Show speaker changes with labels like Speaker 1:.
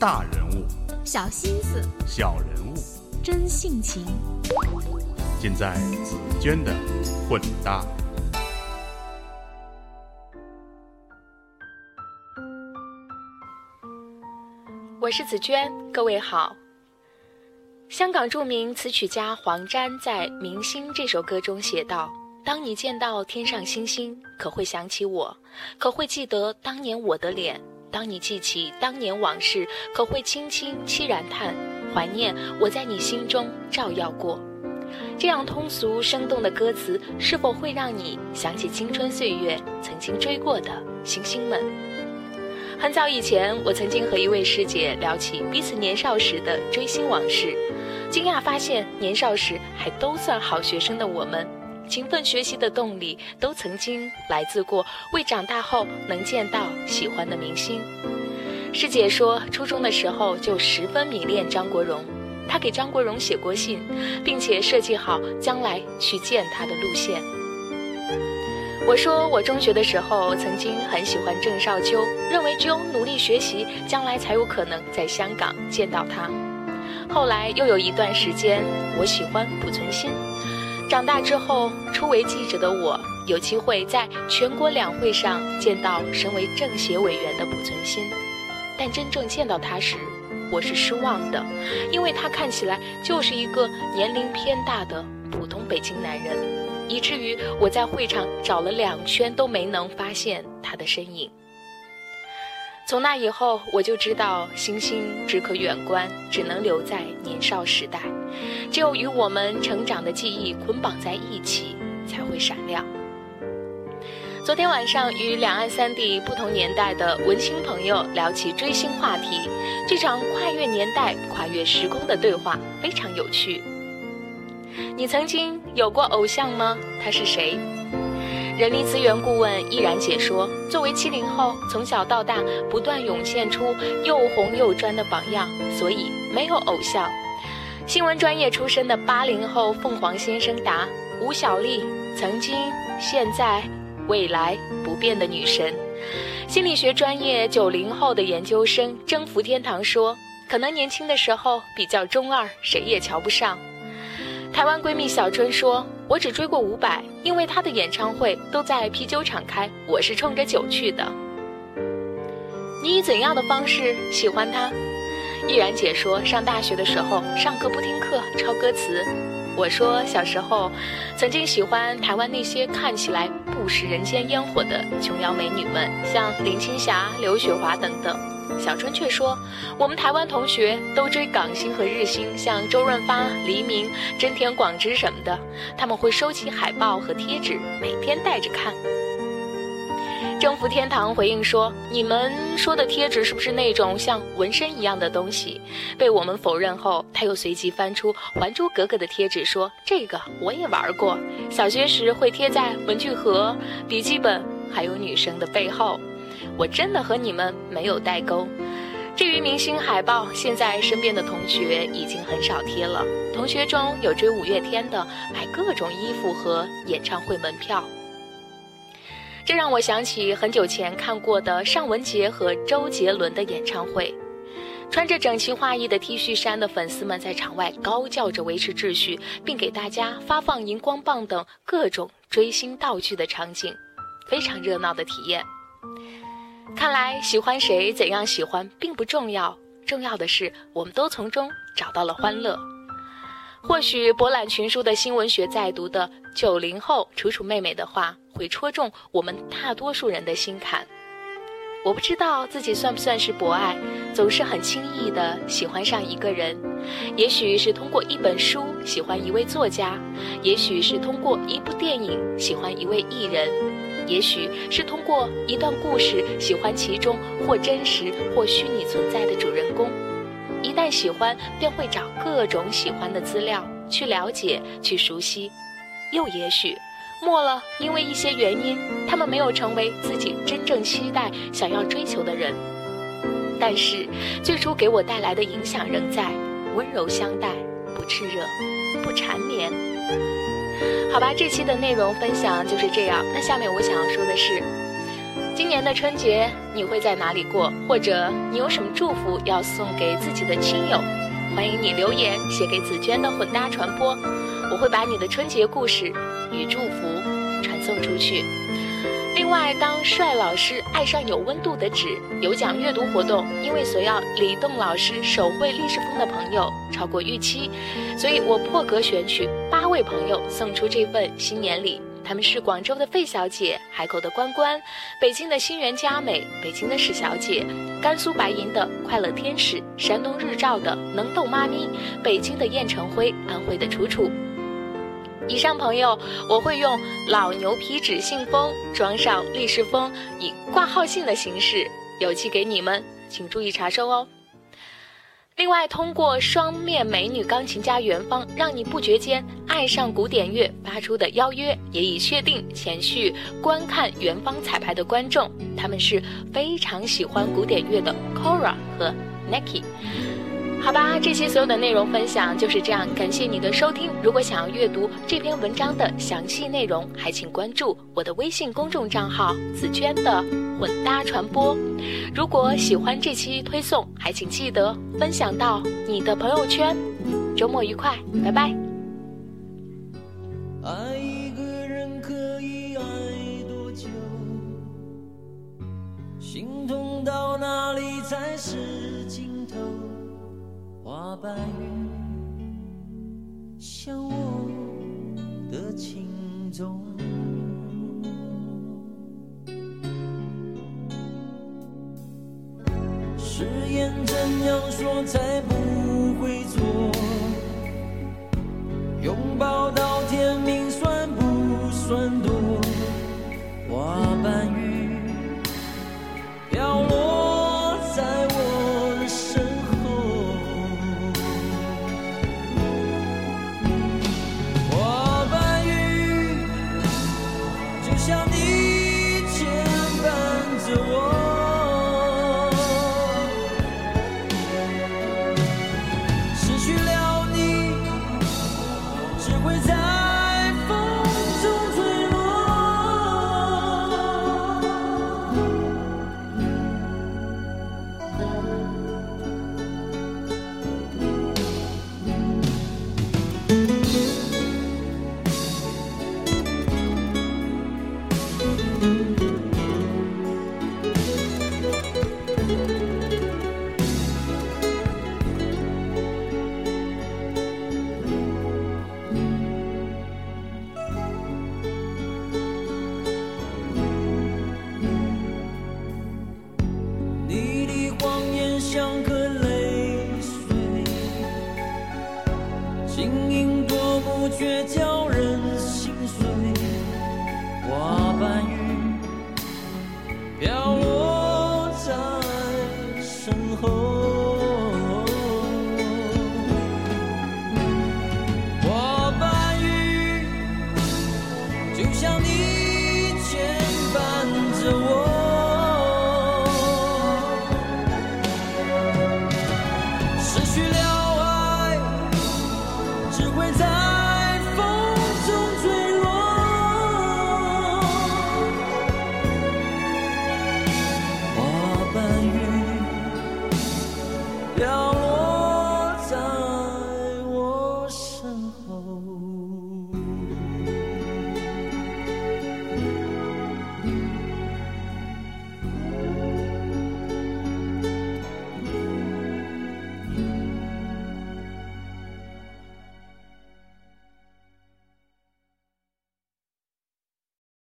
Speaker 1: 大人物，
Speaker 2: 小心思，
Speaker 1: 小人物，
Speaker 2: 真性情，
Speaker 1: 尽在紫娟的混搭。
Speaker 3: 我是紫娟，各位好。香港著名词曲家黄沾在《明星》这首歌中写道：“当你见到天上星星，可会想起我？可会记得当年我的脸？当你记起当年往事，可会轻轻凄然叹，怀念我在你心中照耀过？”这样通俗生动的歌词，是否会让你想起青春岁月曾经追过的星星们？很早以前，我曾经和一位师姐聊起彼此年少时的追星往事，惊讶发现年少时还都算好学生的我们，勤奋学习的动力都曾经来自过为长大后能见到喜欢的明星。师姐说，初中的时候就十分迷恋张国荣，她给张国荣写过信，并且设计好将来去见他的路线。我说，我中学的时候曾经很喜欢郑少秋，认为只有努力学习，将来才有可能在香港见到他。后来又有一段时间，我喜欢濮存昕。长大之后，初为记者的我，有机会在全国两会上见到身为政协委员的濮存昕，但真正见到他时，我是失望的，因为他看起来就是一个年龄偏大的普通北京男人。以至于我在会场找了两圈都没能发现他的身影。从那以后，我就知道星星只可远观，只能留在年少时代。只有与我们成长的记忆捆绑在一起，才会闪亮。昨天晚上与两岸三地不同年代的文青朋友聊起追星话题，这场跨越年代、跨越时空的对话非常有趣。你曾经有过偶像吗？他是谁？人力资源顾问依然解说：作为七零后，从小到大不断涌现出又红又专的榜样，所以没有偶像。新闻专业出身的八零后凤凰先生答：吴小莉，曾经、现在、未来不变的女神。心理学专业九零后的研究生征服天堂说：可能年轻的时候比较中二，谁也瞧不上。台湾闺蜜小春说：“我只追过伍佰，因为他的演唱会都在啤酒厂开，我是冲着酒去的。”你以怎样的方式喜欢他？依然解说：上大学的时候，上课不听课，抄歌词。我说小时候，曾经喜欢台湾那些看起来不食人间烟火的琼瑶美女们，像林青霞、刘雪华等等。小春却说：“我们台湾同学都追港星和日星，像周润发、黎明、真田广之什么的，他们会收起海报和贴纸，每天带着看。”征服天堂回应说：“你们说的贴纸是不是那种像纹身一样的东西？”被我们否认后，他又随即翻出《还珠格格》的贴纸说：“这个我也玩过，小学时会贴在文具盒、笔记本，还有女生的背后。”我真的和你们没有代沟。至于明星海报，现在身边的同学已经很少贴了。同学中有追五月天的，买各种衣服和演唱会门票。这让我想起很久前看过的尚雯婕和周杰伦的演唱会，穿着整齐划一的 T 恤衫的粉丝们在场外高叫着维持秩序，并给大家发放荧光棒等各种追星道具的场景，非常热闹的体验。看来喜欢谁、怎样喜欢并不重要，重要的是我们都从中找到了欢乐。或许博览群书的新闻学在读的九零后楚楚妹妹的话，会戳中我们大多数人的心坎。我不知道自己算不算是博爱，总是很轻易的喜欢上一个人。也许是通过一本书喜欢一位作家，也许是通过一部电影喜欢一位艺人。也许是通过一段故事喜欢其中或真实或虚拟存在的主人公，一旦喜欢，便会找各种喜欢的资料去了解、去熟悉。又也许，末了，因为一些原因，他们没有成为自己真正期待、想要追求的人。但是，最初给我带来的影响仍在，温柔相待，不炽热，不缠绵。好吧，这期的内容分享就是这样。那下面我想要说的是，今年的春节你会在哪里过？或者你有什么祝福要送给自己的亲友？欢迎你留言写给紫娟的混搭传播，我会把你的春节故事与祝福传送出去。另外，当帅老师爱上有温度的纸有奖阅读活动，因为索要李栋老师手绘历史风的朋友超过预期，所以我破格选取八位朋友送出这份新年礼。他们是广州的费小姐，海口的关关，北京的新源佳美，北京的史小姐，甘肃白银的快乐天使，山东日照的能豆妈咪，北京的燕成辉，安徽的楚楚。以上朋友，我会用老牛皮纸信封装上立式封，以挂号信的形式邮寄给你们，请注意查收哦。另外，通过双面美女钢琴家元芳让你不觉间爱上古典乐发出的邀约，也已确定前去观看元芳彩排的观众，他们是非常喜欢古典乐的 Cora 和 Nicky。好吧，这期所有的内容分享就是这样，感谢你的收听。如果想要阅读这篇文章的详细内容，还请关注我的微信公众账号“紫娟的混搭传播”。如果喜欢这期推送，还请记得分享到你的朋友圈。周末愉快，拜拜。爱一个人可以爱多久？心痛到哪里才是？白云，像我的情衷。誓言怎样说才不会错？想你。晶莹夺目，却叫人心碎。花瓣雨飘落。night falls